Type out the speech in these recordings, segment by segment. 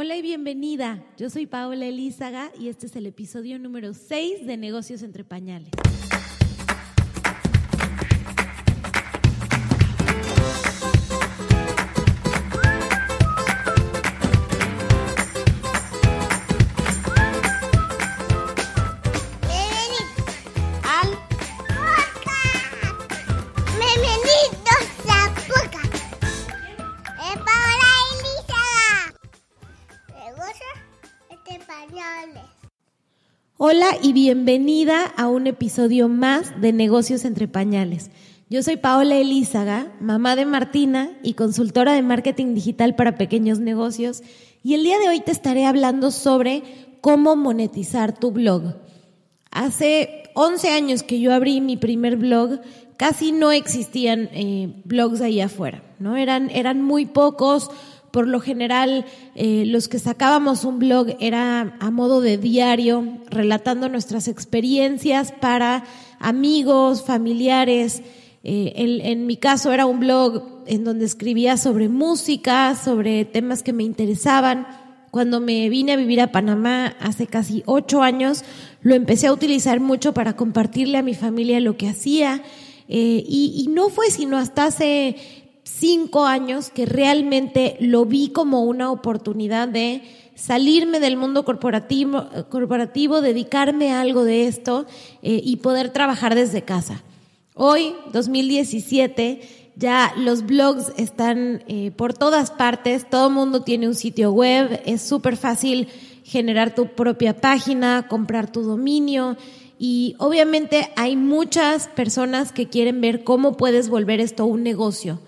Hola y bienvenida. Yo soy Paola Elízaga y este es el episodio número 6 de Negocios entre Pañales. Hola y bienvenida a un episodio más de Negocios entre Pañales. Yo soy Paola Elízaga, mamá de Martina y consultora de marketing digital para pequeños negocios. Y el día de hoy te estaré hablando sobre cómo monetizar tu blog. Hace 11 años que yo abrí mi primer blog, casi no existían eh, blogs ahí afuera, ¿no? Eran, eran muy pocos por lo general, eh, los que sacábamos un blog era a modo de diario, relatando nuestras experiencias para amigos, familiares. Eh, en, mi caso era un blog en donde escribía sobre música, sobre temas que me interesaban. Cuando me vine a vivir a Panamá hace casi ocho años, lo empecé a utilizar mucho para compartirle a mi familia lo que hacía. Eh, y, y, no fue sino hasta hace cinco años que realmente lo vi como una oportunidad de salirme del mundo corporativo, corporativo dedicarme a algo de esto eh, y poder trabajar desde casa. Hoy, 2017, ya los blogs están eh, por todas partes, todo el mundo tiene un sitio web, es súper fácil generar tu propia página, comprar tu dominio y obviamente hay muchas personas que quieren ver cómo puedes volver esto un negocio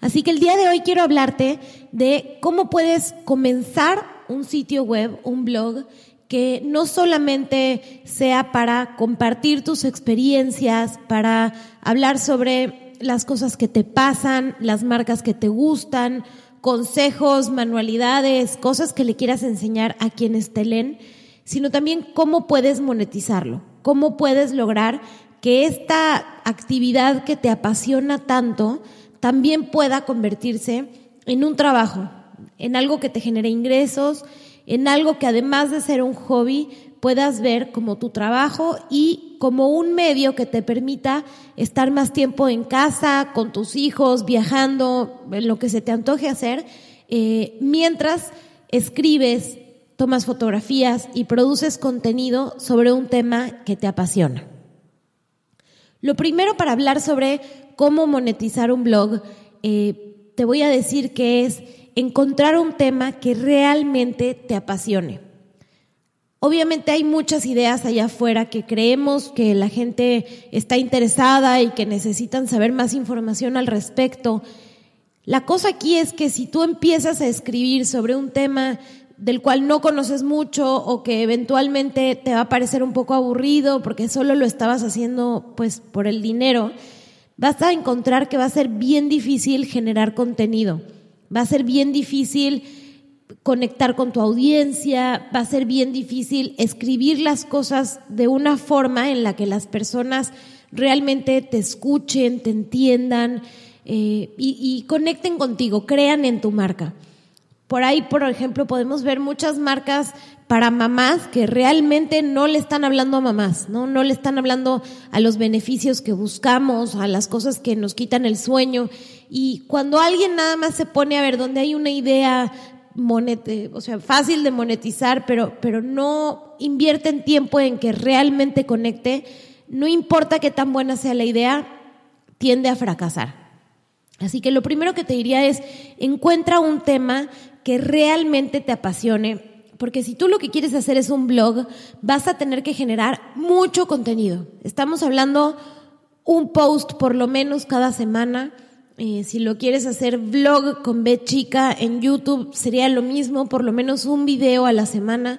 Así que el día de hoy quiero hablarte de cómo puedes comenzar un sitio web, un blog, que no solamente sea para compartir tus experiencias, para hablar sobre las cosas que te pasan, las marcas que te gustan, consejos, manualidades, cosas que le quieras enseñar a quienes te leen, sino también cómo puedes monetizarlo, cómo puedes lograr que esta actividad que te apasiona tanto también pueda convertirse en un trabajo, en algo que te genere ingresos, en algo que además de ser un hobby, puedas ver como tu trabajo y como un medio que te permita estar más tiempo en casa, con tus hijos, viajando, en lo que se te antoje hacer, eh, mientras escribes, tomas fotografías y produces contenido sobre un tema que te apasiona. Lo primero para hablar sobre cómo monetizar un blog, eh, te voy a decir que es encontrar un tema que realmente te apasione. Obviamente hay muchas ideas allá afuera que creemos que la gente está interesada y que necesitan saber más información al respecto. La cosa aquí es que si tú empiezas a escribir sobre un tema del cual no conoces mucho o que eventualmente te va a parecer un poco aburrido porque solo lo estabas haciendo pues por el dinero, vas a encontrar que va a ser bien difícil generar contenido, va a ser bien difícil conectar con tu audiencia, va a ser bien difícil escribir las cosas de una forma en la que las personas realmente te escuchen, te entiendan eh, y, y conecten contigo, crean en tu marca. Por ahí, por ejemplo, podemos ver muchas marcas para mamás que realmente no le están hablando a mamás, ¿no? No le están hablando a los beneficios que buscamos, a las cosas que nos quitan el sueño. Y cuando alguien nada más se pone a ver donde hay una idea monete, o sea, fácil de monetizar, pero, pero no invierte en tiempo en que realmente conecte, no importa qué tan buena sea la idea, tiende a fracasar. Así que lo primero que te diría es, encuentra un tema que realmente te apasione, porque si tú lo que quieres hacer es un blog, vas a tener que generar mucho contenido. Estamos hablando un post por lo menos cada semana. Eh, si lo quieres hacer blog con B chica en YouTube, sería lo mismo, por lo menos un video a la semana.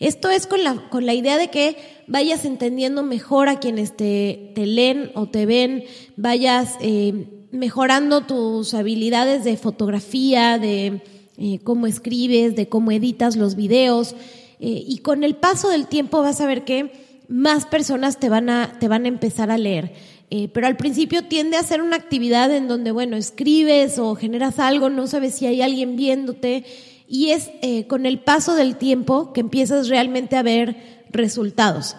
Esto es con la, con la idea de que vayas entendiendo mejor a quienes te, te leen o te ven, vayas eh, mejorando tus habilidades de fotografía, de eh, cómo escribes, de cómo editas los videos. Eh, y con el paso del tiempo vas a ver que más personas te van a, te van a empezar a leer. Eh, pero al principio tiende a ser una actividad en donde, bueno, escribes o generas algo, no sabes si hay alguien viéndote. y es eh, con el paso del tiempo que empiezas realmente a ver resultados.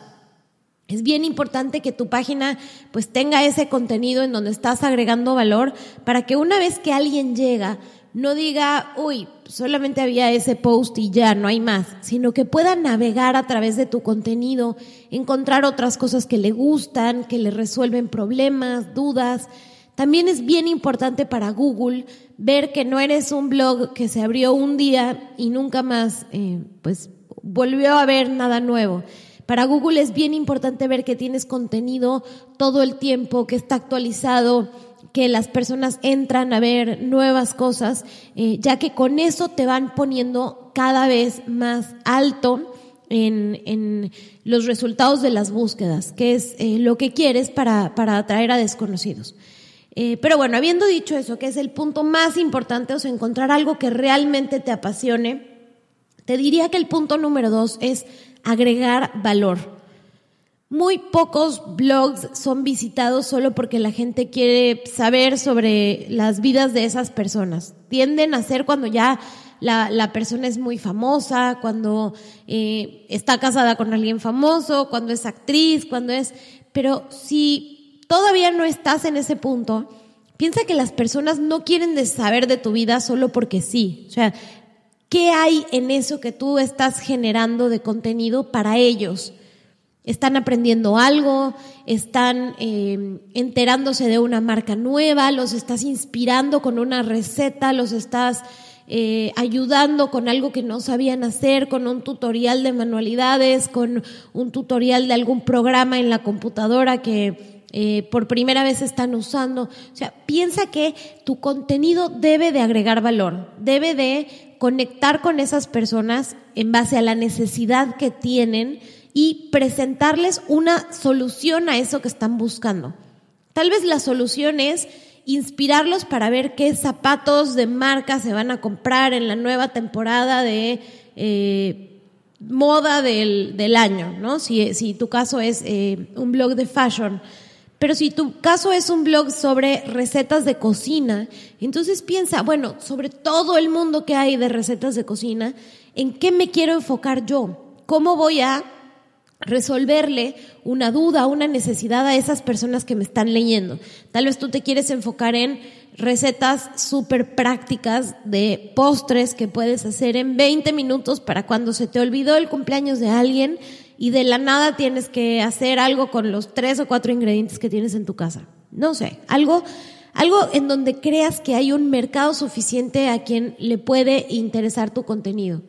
Es bien importante que tu página pues tenga ese contenido en donde estás agregando valor para que una vez que alguien llega no diga, uy, solamente había ese post y ya, no hay más, sino que pueda navegar a través de tu contenido, encontrar otras cosas que le gustan, que le resuelven problemas, dudas. También es bien importante para Google ver que no eres un blog que se abrió un día y nunca más, eh, pues, volvió a ver nada nuevo. Para Google es bien importante ver que tienes contenido todo el tiempo, que está actualizado, que las personas entran a ver nuevas cosas, eh, ya que con eso te van poniendo cada vez más alto en, en los resultados de las búsquedas, que es eh, lo que quieres para, para atraer a desconocidos. Eh, pero bueno, habiendo dicho eso, que es el punto más importante, o sea, encontrar algo que realmente te apasione, te diría que el punto número dos es agregar valor. Muy pocos blogs son visitados solo porque la gente quiere saber sobre las vidas de esas personas. Tienden a ser cuando ya la, persona es muy famosa, cuando eh, está casada con alguien famoso, cuando es actriz, cuando es... Pero si todavía no estás en ese punto, piensa que las personas no quieren saber de tu vida solo porque sí. O sea, ¿qué hay en eso que tú estás generando de contenido para ellos? están aprendiendo algo, están eh, enterándose de una marca nueva, los estás inspirando con una receta, los estás eh, ayudando con algo que no sabían hacer, con un tutorial de manualidades, con un tutorial de algún programa en la computadora que eh, por primera vez están usando. O sea, piensa que tu contenido debe de agregar valor, debe de conectar con esas personas en base a la necesidad que tienen y presentarles una solución a eso que están buscando. Tal vez la solución es inspirarlos para ver qué zapatos de marca se van a comprar en la nueva temporada de eh, moda del, año, ¿no? Si, si, tu caso es eh, un blog de fashion. Pero si tu caso es un blog sobre recetas de cocina, entonces piensa, bueno, sobre todo el mundo que hay de recetas de cocina, ¿en qué me quiero enfocar yo? ¿Cómo voy a resolverle una duda, una necesidad a esas personas que me están leyendo. Tal vez tú te quieres enfocar en recetas súper prácticas de postres que puedes hacer en 20 minutos para cuando se te olvidó el cumpleaños de alguien y de la nada tienes que hacer algo con los tres o cuatro ingredientes que tienes en tu casa. No sé, algo, algo en donde creas que hay un mercado suficiente a quien le puede interesar tu contenido.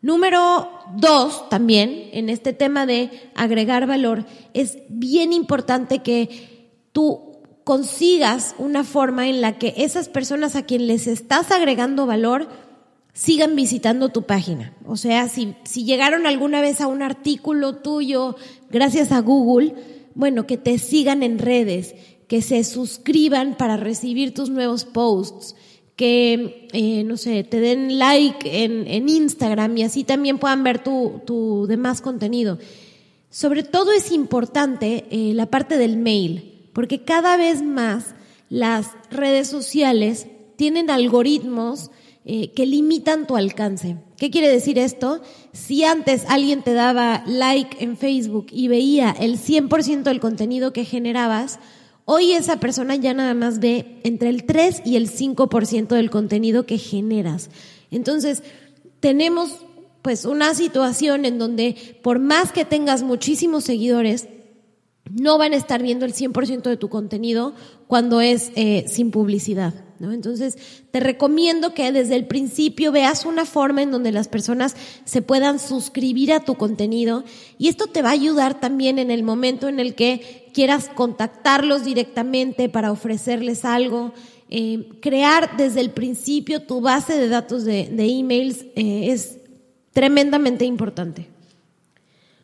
Número dos, también, en este tema de agregar valor, es bien importante que tú consigas una forma en la que esas personas a quien les estás agregando valor sigan visitando tu página. O sea, si, si llegaron alguna vez a un artículo tuyo gracias a Google, bueno, que te sigan en redes, que se suscriban para recibir tus nuevos posts, que, eh, no sé, te den like en, en, Instagram y así también puedan ver tu, tu demás contenido. Sobre todo es importante eh, la parte del mail, porque cada vez más las redes sociales tienen algoritmos eh, que limitan tu alcance. ¿Qué quiere decir esto? Si antes alguien te daba like en Facebook y veía el 100% del contenido que generabas, Hoy esa persona ya nada más ve entre el 3 y el 5% del contenido que generas. Entonces, tenemos pues una situación en donde por más que tengas muchísimos seguidores, no van a estar viendo el 100% de tu contenido cuando es eh, sin publicidad. Entonces, te recomiendo que desde el principio veas una forma en donde las personas se puedan suscribir a tu contenido y esto te va a ayudar también en el momento en el que quieras contactarlos directamente para ofrecerles algo. Eh, crear desde el principio tu base de datos de, emails eh, es tremendamente importante.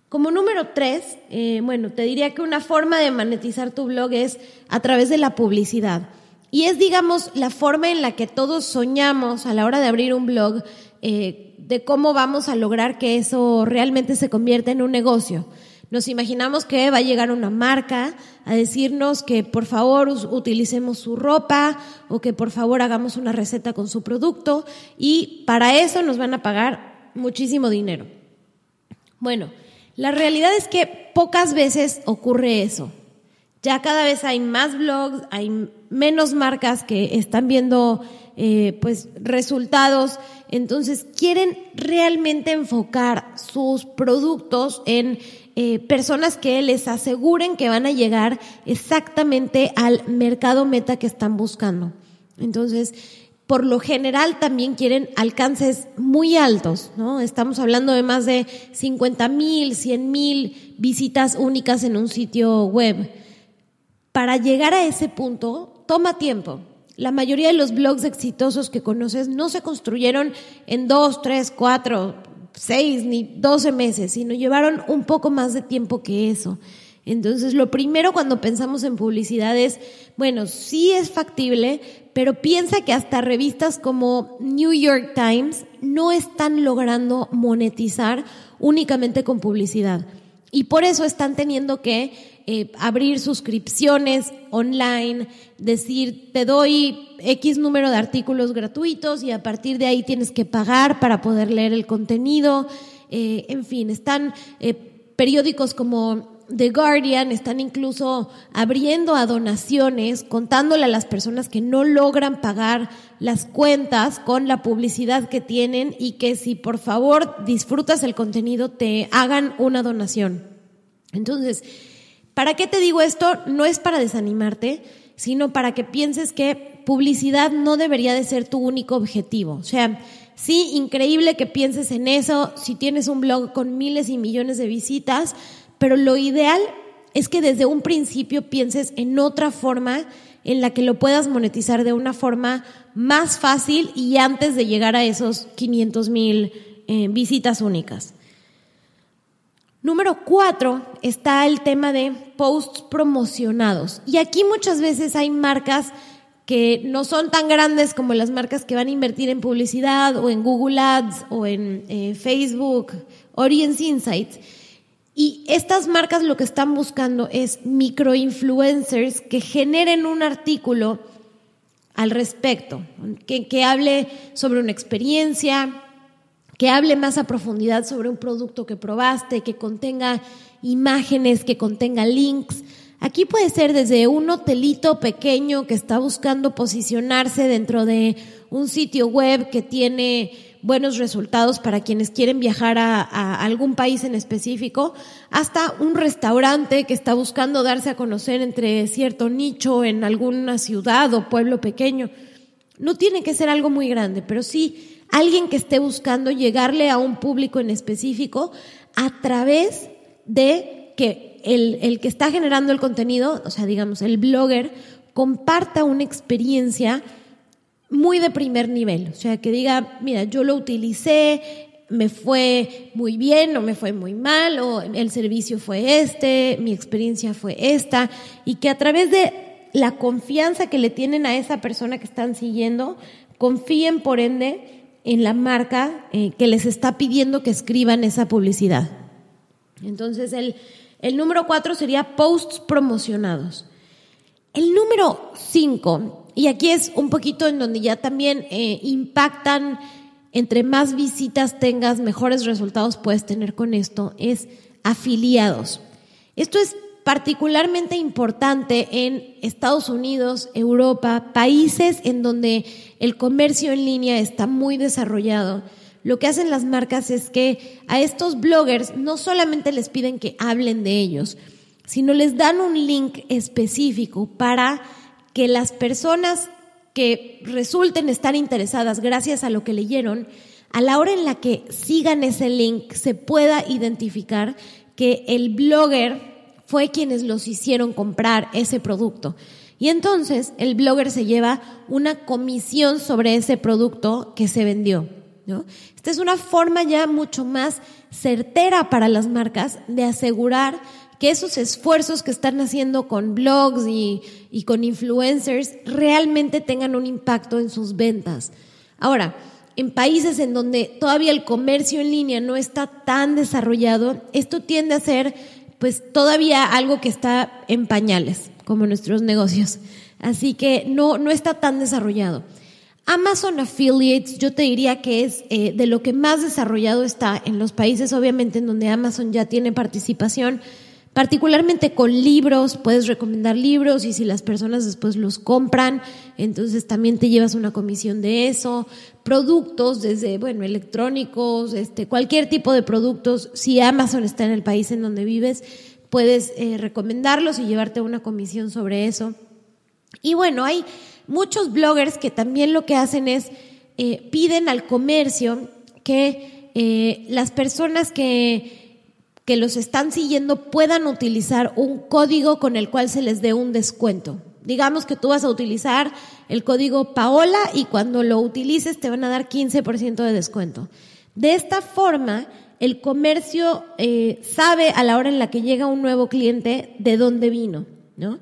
Como número tres, eh, bueno, te diría que una forma de monetizar tu blog es a través de la publicidad. Y es, digamos, la forma en la que todos soñamos a la hora de abrir un blog eh, de cómo vamos a lograr que eso realmente se convierta en un negocio. Nos imaginamos que va a llegar una marca a decirnos que por favor utilicemos su ropa o que por favor hagamos una receta con su producto y para eso nos van a pagar muchísimo dinero. Bueno, la realidad es que pocas veces ocurre eso. Ya cada vez hay más blogs, hay menos marcas que están viendo eh, pues resultados. Entonces quieren realmente enfocar sus productos en eh, personas que les aseguren que van a llegar exactamente al mercado meta que están buscando. Entonces, por lo general también quieren alcances muy altos, ¿no? Estamos hablando de más de 50 mil, 100 mil visitas únicas en un sitio web. Para llegar a ese punto, toma tiempo. La mayoría de los blogs exitosos que conoces no se construyeron en dos, tres, cuatro, seis ni doce meses, sino llevaron un poco más de tiempo que eso. Entonces, lo primero cuando pensamos en publicidad es, bueno, sí es factible, pero piensa que hasta revistas como New York Times no están logrando monetizar únicamente con publicidad. Y por eso están teniendo que eh, abrir suscripciones online, decir, te doy X número de artículos gratuitos y a partir de ahí tienes que pagar para poder leer el contenido. Eh, en fin, están eh, periódicos como The Guardian, están incluso abriendo a donaciones, contándole a las personas que no logran pagar las cuentas con la publicidad que tienen y que si por favor disfrutas el contenido te hagan una donación. Entonces, ¿Para qué te digo esto? No es para desanimarte, sino para que pienses que publicidad no debería de ser tu único objetivo. O sea, sí, increíble que pienses en eso, si tienes un blog con miles y millones de visitas, pero lo ideal es que desde un principio pienses en otra forma en la que lo puedas monetizar de una forma más fácil y antes de llegar a esos 500 mil eh, visitas únicas. Número cuatro está el tema de posts promocionados. Y aquí muchas veces hay marcas que no son tan grandes como las marcas que van a invertir en publicidad o en Google Ads o en eh, Facebook, Audience Insights. Y estas marcas lo que están buscando es microinfluencers que generen un artículo al respecto, que, que hable sobre una experiencia, que hable más a profundidad sobre un producto que probaste, que contenga imágenes, que contenga links. Aquí puede ser desde un hotelito pequeño que está buscando posicionarse dentro de un sitio web que tiene buenos resultados para quienes quieren viajar a, algún país en específico, hasta un restaurante que está buscando darse a conocer entre cierto nicho en alguna ciudad o pueblo pequeño. No tiene que ser algo muy grande, pero sí alguien que esté buscando llegarle a un público en específico a través de que el, el, que está generando el contenido, o sea, digamos, el blogger, comparta una experiencia muy de primer nivel. O sea, que diga, mira, yo lo utilicé, me fue muy bien o me fue muy mal, o el servicio fue este, mi experiencia fue esta, y que a través de la confianza que le tienen a esa persona que están siguiendo, confíen por ende en la marca eh, que les está pidiendo que escriban esa publicidad. Entonces, el, el número cuatro sería posts promocionados. El número cinco, y aquí es un poquito en donde ya también eh, impactan, entre más visitas tengas, mejores resultados puedes tener con esto, es afiliados. Esto es particularmente importante en Estados Unidos, Europa, países en donde el comercio en línea está muy desarrollado. Lo que hacen las marcas es que a estos bloggers no solamente les piden que hablen de ellos, sino les dan un link específico para que las personas que resulten estar interesadas gracias a lo que leyeron, a la hora en la que sigan ese link se pueda identificar que el blogger fue quienes los hicieron comprar ese producto. Y entonces el blogger se lleva una comisión sobre ese producto que se vendió. ¿no? Esta es una forma ya mucho más certera para las marcas de asegurar que esos esfuerzos que están haciendo con blogs y, y con influencers realmente tengan un impacto en sus ventas. Ahora, en países en donde todavía el comercio en línea no está tan desarrollado, esto tiende a ser pues todavía algo que está en pañales, como nuestros negocios. Así que no, no está tan desarrollado. Amazon Affiliates yo te diría que es eh, de lo que más desarrollado está en los países, obviamente, en donde Amazon ya tiene participación, particularmente con libros, puedes recomendar libros y si las personas después los compran, entonces también te llevas una comisión de eso, productos desde, bueno, electrónicos, este, cualquier tipo de productos, si Amazon está en el país en donde vives, puedes eh, recomendarlos y llevarte una comisión sobre eso. Y bueno, hay muchos bloggers que también lo que hacen es eh, piden al comercio que eh, las personas que, que los están siguiendo puedan utilizar un código con el cual se les dé un descuento. Digamos que tú vas a utilizar el código Paola y cuando lo utilices te van a dar 15% de descuento. De esta forma, el comercio eh, sabe a la hora en la que llega un nuevo cliente de dónde vino, ¿no?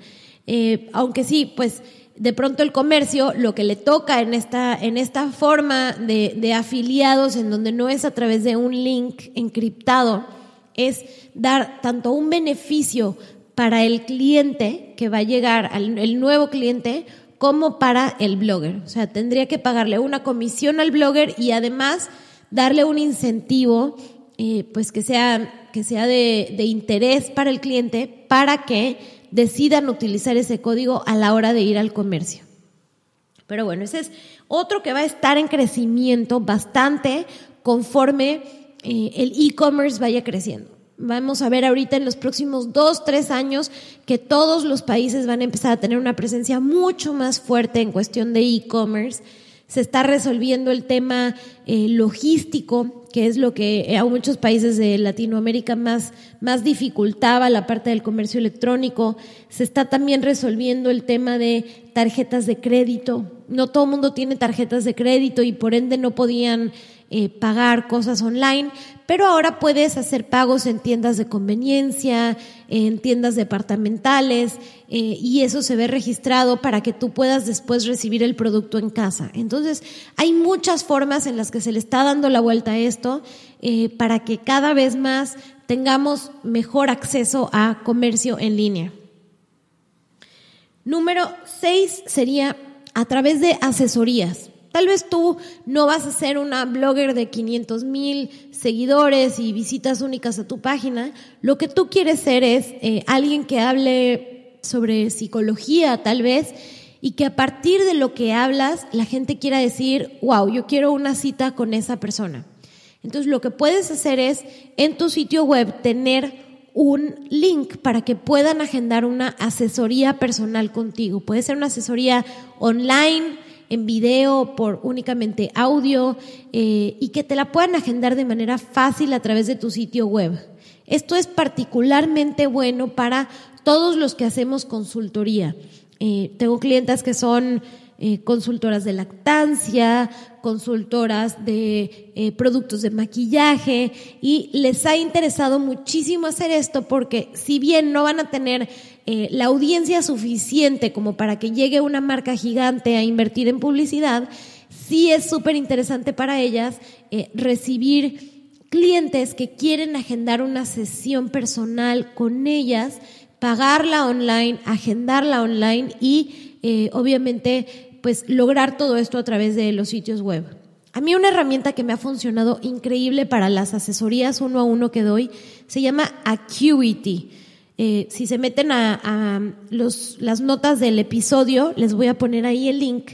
aunque sí, pues de pronto el comercio lo que le toca en esta, en esta forma de, de afiliados, en donde no es a través de un link encriptado, es dar tanto un beneficio para el cliente que va a llegar, al, el nuevo cliente, como para el blogger. O sea, tendría que pagarle una comisión al blogger y además darle un incentivo, eh, pues que sea, que sea de, de interés para el cliente para que decidan utilizar ese código a la hora de ir al comercio. Pero bueno, ese es otro que va a estar en crecimiento bastante conforme eh, el e-commerce vaya creciendo. Vamos a ver ahorita en los próximos dos, tres años que todos los países van a empezar a tener una presencia mucho más fuerte en cuestión de e-commerce. Se está resolviendo el tema eh, logístico que es lo que a muchos países de Latinoamérica más, más dificultaba la parte del comercio electrónico. Se está también resolviendo el tema de tarjetas de crédito. No todo el mundo tiene tarjetas de crédito y por ende no podían eh, pagar cosas online, pero ahora puedes hacer pagos en tiendas de conveniencia, en tiendas departamentales, eh, y eso se ve registrado para que tú puedas después recibir el producto en casa. Entonces, hay muchas formas en las que se le está dando la vuelta a esto eh, para que cada vez más tengamos mejor acceso a comercio en línea. Número seis sería a través de asesorías. Tal vez tú no vas a ser una blogger de 500 mil seguidores y visitas únicas a tu página. Lo que tú quieres ser es eh, alguien que hable sobre psicología, tal vez, y que a partir de lo que hablas, la gente quiera decir, wow, yo quiero una cita con esa persona. Entonces, lo que puedes hacer es en tu sitio web tener un link para que puedan agendar una asesoría personal contigo. Puede ser una asesoría online, en video, por únicamente audio eh, y que te la puedan agendar de manera fácil a través de tu sitio web. Esto es particularmente bueno para todos los que hacemos consultoría. Eh, tengo clientes que son eh, consultoras de lactancia, consultoras de productos de maquillaje y les ha interesado muchísimo hacer esto porque si bien no van a tener eh, la audiencia suficiente como para que llegue una marca gigante a invertir en publicidad, sí es súper interesante para ellas recibir clientes que quieren agendar una sesión personal con ellas, pagarla online, agendarla online y obviamente pues lograr todo esto a través de los sitios web. A mí una herramienta que me ha funcionado increíble para las asesorías uno a uno que doy se llama Acuity. Eh, si se meten a, los, las notas del episodio, les voy a poner ahí el link.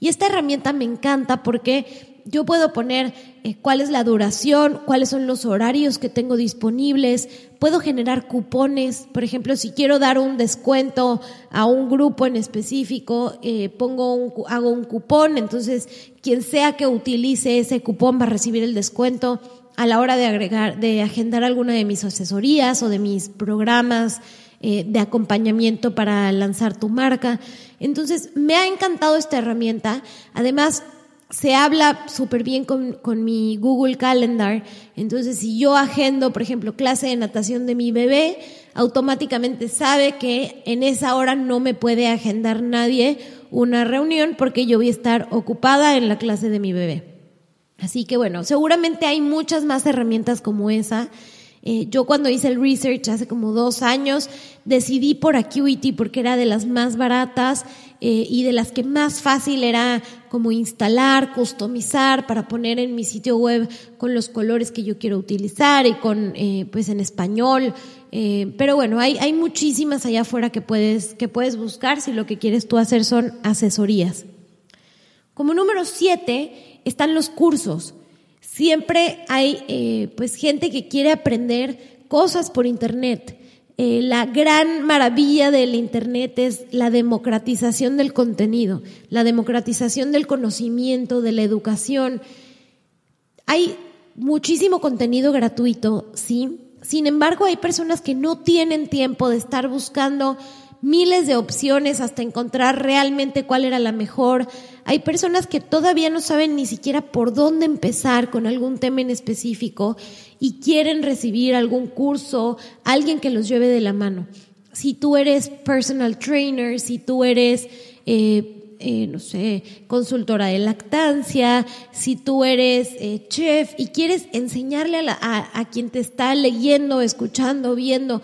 Y esta herramienta me encanta porque yo puedo poner eh, cuál es la duración, cuáles son los horarios que tengo disponibles, puedo generar cupones, por ejemplo, si quiero dar un descuento a un grupo en específico, eh, pongo un, hago un cupón, entonces quien sea que utilice ese cupón va a recibir el descuento a la hora de agregar, de agendar alguna de mis asesorías o de mis programas eh, de acompañamiento para lanzar tu marca. Entonces, me ha encantado esta herramienta. Además, se habla súper bien con, con, mi Google Calendar. Entonces, si yo agendo, por ejemplo, clase de natación de mi bebé, automáticamente sabe que en esa hora no me puede agendar nadie una reunión porque yo voy a estar ocupada en la clase de mi bebé. Así que bueno, seguramente hay muchas más herramientas como esa. Eh, yo cuando hice el research hace como dos años, decidí por Acuity porque era de las más baratas eh, y de las que más fácil era como instalar, customizar para poner en mi sitio web con los colores que yo quiero utilizar y con, eh, pues en español. pero bueno, hay, hay muchísimas allá afuera que puedes, que puedes buscar si lo que quieres tú hacer son asesorías. Como número siete están los cursos. Siempre hay eh, pues gente que quiere aprender cosas por internet. Eh, la gran maravilla del internet es la democratización del contenido, la democratización del conocimiento, de la educación. Hay muchísimo contenido gratuito, sí. Sin embargo, hay personas que no tienen tiempo de estar buscando miles de opciones hasta encontrar realmente cuál era la mejor. Hay personas que todavía no saben ni siquiera por dónde empezar con algún tema en específico y quieren recibir algún curso, alguien que los lleve de la mano. Si tú eres personal trainer, si tú eres, eh, eh, no sé, consultora de lactancia, si tú eres eh, chef y quieres enseñarle a, a quien te está leyendo, escuchando, viendo,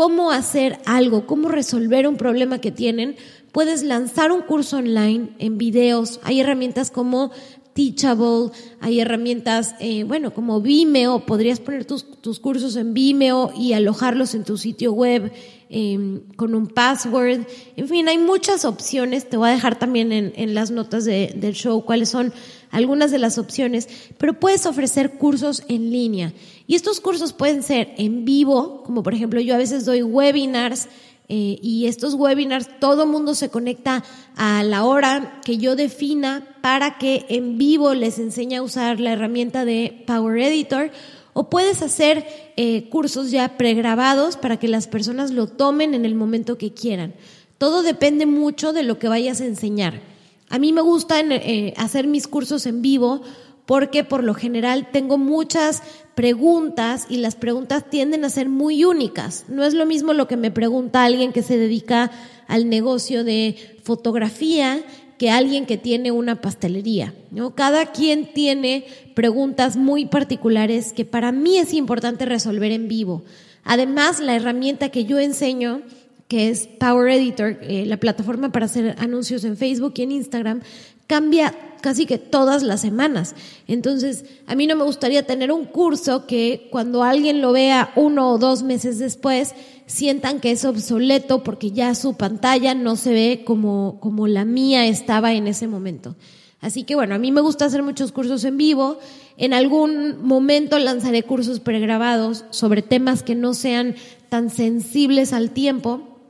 cómo hacer algo, cómo resolver un problema que tienen, puedes lanzar un curso online en videos. Hay herramientas como Teachable, hay herramientas, eh, bueno, como Vimeo, podrías poner tus, cursos en Vimeo y alojarlos en tu sitio web em, con un password. En fin, hay muchas opciones. Te voy a dejar también en, en las notas de, del show cuáles son algunas de las opciones, pero puedes ofrecer cursos en línea. Y estos cursos pueden ser en vivo, como por ejemplo yo a veces doy webinars eh, y estos webinars todo mundo se conecta a la hora que yo defina para que en vivo les enseñe a usar la herramienta de Power Editor. O puedes hacer eh, cursos ya pregrabados para que las personas lo tomen en el momento que quieran. Todo depende mucho de lo que vayas a enseñar. A mí me gusta eh, hacer mis cursos en vivo porque por lo general tengo muchas preguntas y las preguntas tienden a ser muy únicas. No es lo mismo lo que me pregunta alguien que se dedica al negocio de fotografía que alguien que tiene una pastelería. ¿no? Cada quien tiene preguntas muy particulares que para mí es importante resolver en vivo. Además, la herramienta que yo enseño que es Power Editor, eh, la plataforma para hacer anuncios en Facebook y en Instagram, cambia casi que todas las semanas. Entonces, a mí no me gustaría tener un curso que cuando alguien lo vea uno o dos meses después, sientan que es obsoleto porque ya su pantalla no se ve como, como la mía estaba en ese momento. Así que bueno, a mí me gusta hacer muchos cursos en vivo. En algún momento lanzaré cursos pregrabados sobre temas que no sean tan sensibles al tiempo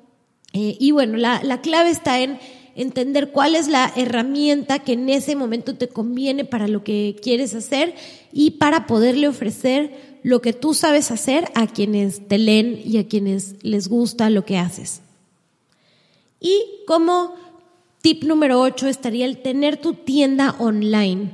eh, y bueno, la, la clave está en entender cuál es la herramienta que en ese momento te conviene para lo que quieres hacer y para poderle ofrecer lo que tú sabes hacer a quienes te leen y a quienes les gusta lo que haces. Y como tip número 8 estaría el tener tu tienda online.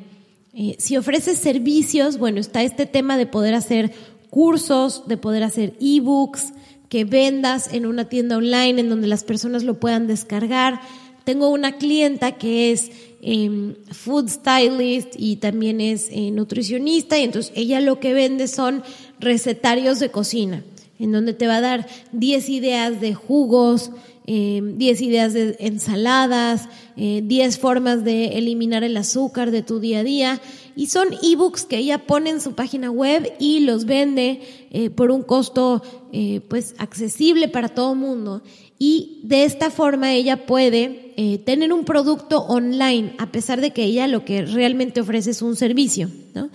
Eh, si ofreces servicios, bueno, está este tema de poder hacer cursos, de poder hacer ebooks, que vendas en una tienda online en donde las personas lo puedan descargar. Tengo una clienta que es em, food stylist y también es eh, nutricionista y entonces ella lo que vende son recetarios de cocina, en donde te va a dar 10 ideas de jugos, 10 em, ideas de ensaladas, 10 eh, formas de eliminar el azúcar de tu día a día. Y son ebooks que ella pone en su página web y los vende eh, por un costo eh, pues accesible para todo mundo. Y de esta forma ella puede tener un producto online, a pesar de que ella lo que realmente ofrece es un servicio. ¿no?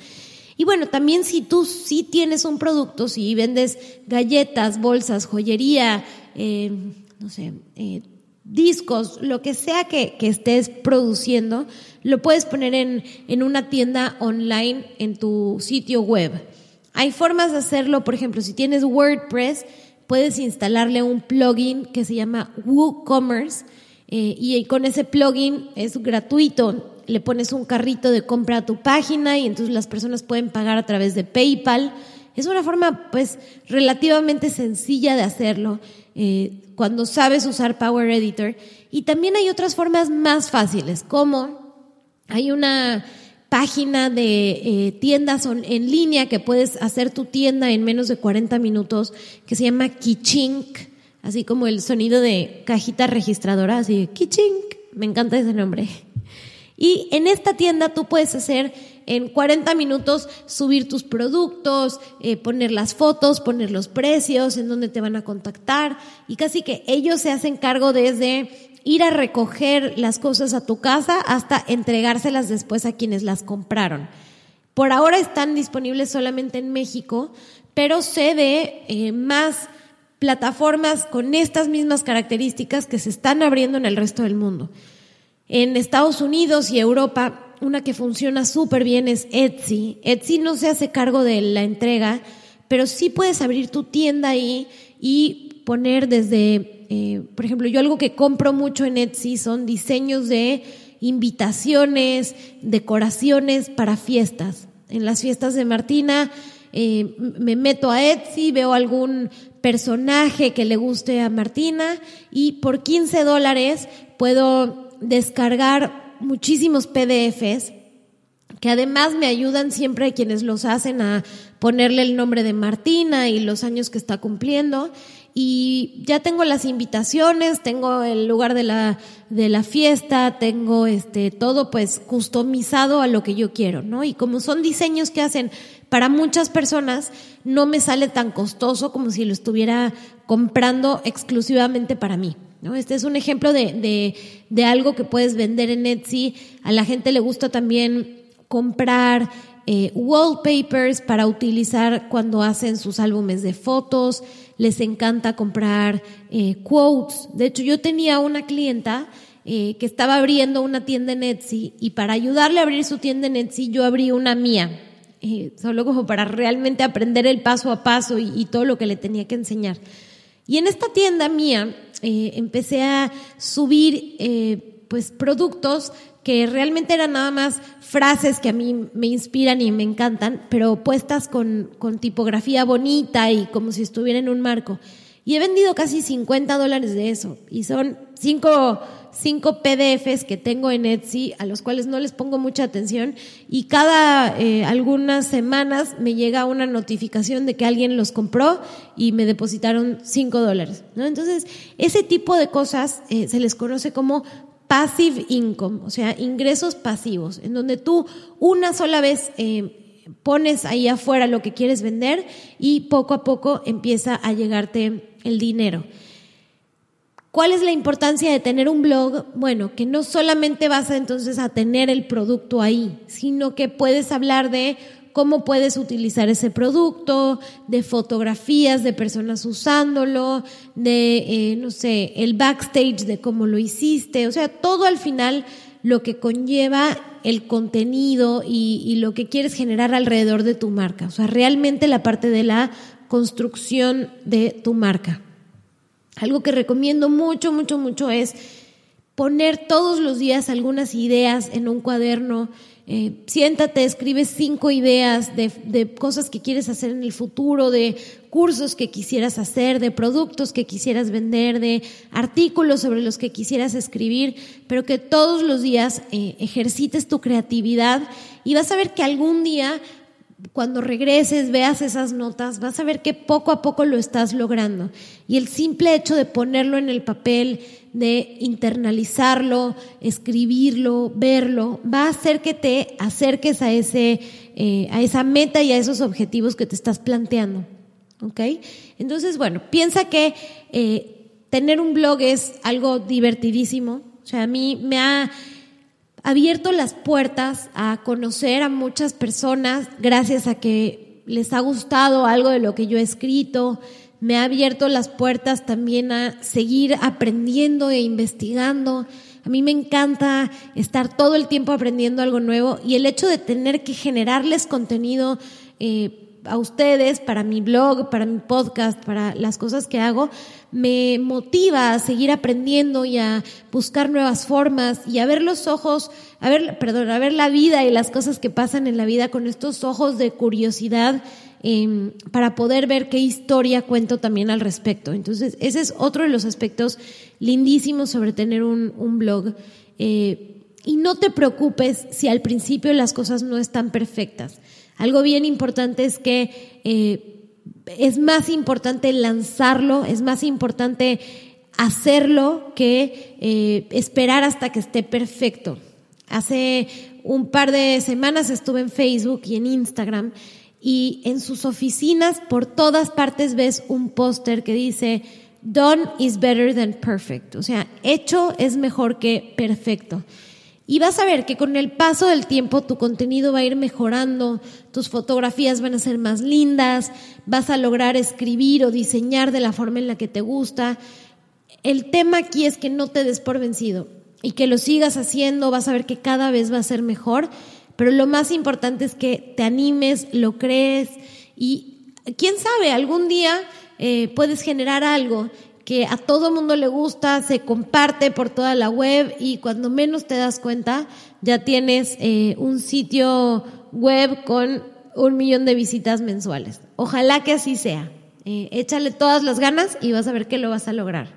Y bueno, también si tú sí tienes un producto, si vendes galletas, bolsas, joyería, no sé, eh, discos, lo que sea que, estés produciendo, lo puedes poner en, en una tienda online en tu sitio web. Hay formas de hacerlo, por ejemplo, si tienes WordPress, puedes instalarle un plugin que se llama WooCommerce eh, y con ese plugin es gratuito. Le pones un carrito de compra a tu página y entonces las personas pueden pagar a través de PayPal. Es una forma, pues, relativamente sencilla de hacerlo. Eh, cuando sabes usar Power Editor. Y también hay otras formas más fáciles, como hay una página de eh, tiendas en línea que puedes hacer tu tienda en menos de 40 minutos que se llama Kichink, así como el sonido de cajita registradora, así Kichink, me encanta ese nombre. Y en esta tienda tú puedes hacer en 40 minutos subir tus productos, eh, poner las fotos, poner los precios, en dónde te van a contactar y casi que ellos se hacen cargo desde ir a recoger las cosas a tu casa hasta entregárselas después a quienes las compraron. Por ahora están disponibles solamente en México, pero sé de eh, más plataformas con estas mismas características que se están abriendo en el resto del mundo. En Estados Unidos y Europa, una que funciona súper bien es Etsy. Etsy no se hace cargo de la entrega, pero sí puedes abrir tu tienda ahí y poner desde eh, por ejemplo, yo algo que compro mucho en Etsy son diseños de invitaciones, decoraciones para fiestas. En las fiestas de Martina eh, me meto a Etsy, veo algún personaje que le guste a Martina y por 15 dólares puedo descargar muchísimos PDFs que además me ayudan siempre quienes los hacen a ponerle el nombre de Martina y los años que está cumpliendo y ya tengo las invitaciones, tengo el lugar de la, de la fiesta, tengo este, todo pues customizado a lo que yo quiero, ¿no? Y como son diseños que hacen para muchas personas, no me sale tan costoso como si lo estuviera comprando exclusivamente para mí. ¿no? Este es un ejemplo de, de, de algo que puedes vender en Etsy. A la gente le gusta también comprar eh, wallpapers para utilizar cuando hacen sus álbumes de fotos, les encanta comprar eh, quotes. De hecho, yo tenía una clienta eh, que estaba abriendo una tienda en Etsy y para ayudarle a abrir su tienda en Etsy yo abrí una mía, solo como para realmente aprender el paso a paso y, y, todo lo que le tenía que enseñar. Y en esta tienda mía empecé a subir pues productos que realmente eran nada más frases que a mí me inspiran y me encantan, pero puestas con, con tipografía bonita y como si estuviera en un marco. Y he vendido casi 50 dólares de eso. Y son cinco, cinco PDFs que tengo en Etsy, a los cuales no les pongo mucha atención. Y cada eh, algunas semanas me llega una notificación de que alguien los compró y me depositaron 5 dólares. ¿no? Entonces, ese tipo de cosas eh, se les conoce como passive income, o sea, ingresos pasivos, en donde tú una sola vez eh, pones ahí afuera lo que quieres vender y poco a poco empieza a llegarte el dinero. ¿Cuál es la importancia de tener un blog? Bueno, que no solamente vas entonces a tener el producto ahí, sino que puedes hablar de cómo puedes utilizar ese producto, de fotografías de personas usándolo, de, eh, no sé, el backstage de cómo lo hiciste, o sea, todo al final lo que conlleva el contenido y, y lo que quieres generar alrededor de tu marca, o sea, realmente la parte de la construcción de tu marca. Algo que recomiendo mucho, mucho, mucho es poner todos los días algunas ideas en un cuaderno, eh, siéntate, escribe cinco ideas de, de, cosas que quieres hacer en el futuro, de cursos que quisieras hacer, de productos que quisieras vender, de artículos sobre los que quisieras escribir, pero que todos los días eh, ejercites tu creatividad y vas a ver que algún día cuando regreses, veas esas notas, vas a ver que poco a poco lo estás logrando. Y el simple hecho de ponerlo en el papel, de internalizarlo, escribirlo, verlo, va a hacer que te acerques a, ese, eh, a esa meta y a esos objetivos que te estás planteando. ¿Ok? Entonces, bueno, piensa que eh, tener un blog es algo divertidísimo. O sea, a mí me ha abierto las puertas a conocer a muchas personas gracias a que les ha gustado algo de lo que yo he escrito. Me ha abierto las puertas también a seguir aprendiendo e investigando. A mí me encanta estar todo el tiempo aprendiendo algo nuevo y el hecho de tener que generarles contenido eh, a ustedes, para mi blog, para mi podcast, para las cosas que hago, me motiva a seguir aprendiendo y a buscar nuevas formas y a ver los ojos, a ver, perdón, a ver la vida y las cosas que pasan en la vida con estos ojos de curiosidad eh, para poder ver qué historia cuento también al respecto. Entonces, ese es otro de los aspectos lindísimos sobre tener un, un blog. Eh, y no te preocupes si al principio las cosas no están perfectas. Algo bien importante es que eh, es más importante lanzarlo, es más importante hacerlo que eh, esperar hasta que esté perfecto. Hace un par de semanas estuve en Facebook y en Instagram y en sus oficinas por todas partes ves un póster que dice Done is better than perfect. O sea, hecho es mejor que perfecto. Y vas a ver que con el paso del tiempo tu contenido va a ir mejorando, tus fotografías van a ser más lindas, vas a lograr escribir o diseñar de la forma en la que te gusta. El tema aquí es que no te des por vencido y que lo sigas haciendo, vas a ver que cada vez va a ser mejor, pero lo más importante es que te animes, lo crees y quién sabe, algún día eh, puedes generar algo que a todo mundo le gusta, se comparte por toda la web y cuando menos te das cuenta ya tienes eh, un sitio web con un millón de visitas mensuales. Ojalá que así sea. Eh, échale todas las ganas y vas a ver que lo vas a lograr.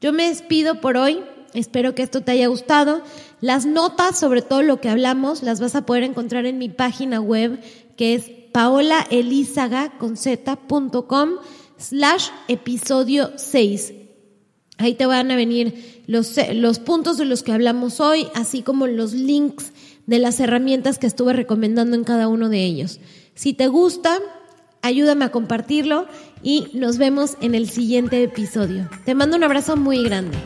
Yo me despido por hoy. Espero que esto te haya gustado. Las notas sobre todo lo que hablamos las vas a poder encontrar en mi página web que es paolaelizaga.com slash episodio 6. Ahí te van a venir los, los puntos de los que hablamos hoy, así como los links de las herramientas que estuve recomendando en cada uno de ellos. Si te gusta, ayúdame a compartirlo y nos vemos en el siguiente episodio. Te mando un abrazo muy grande.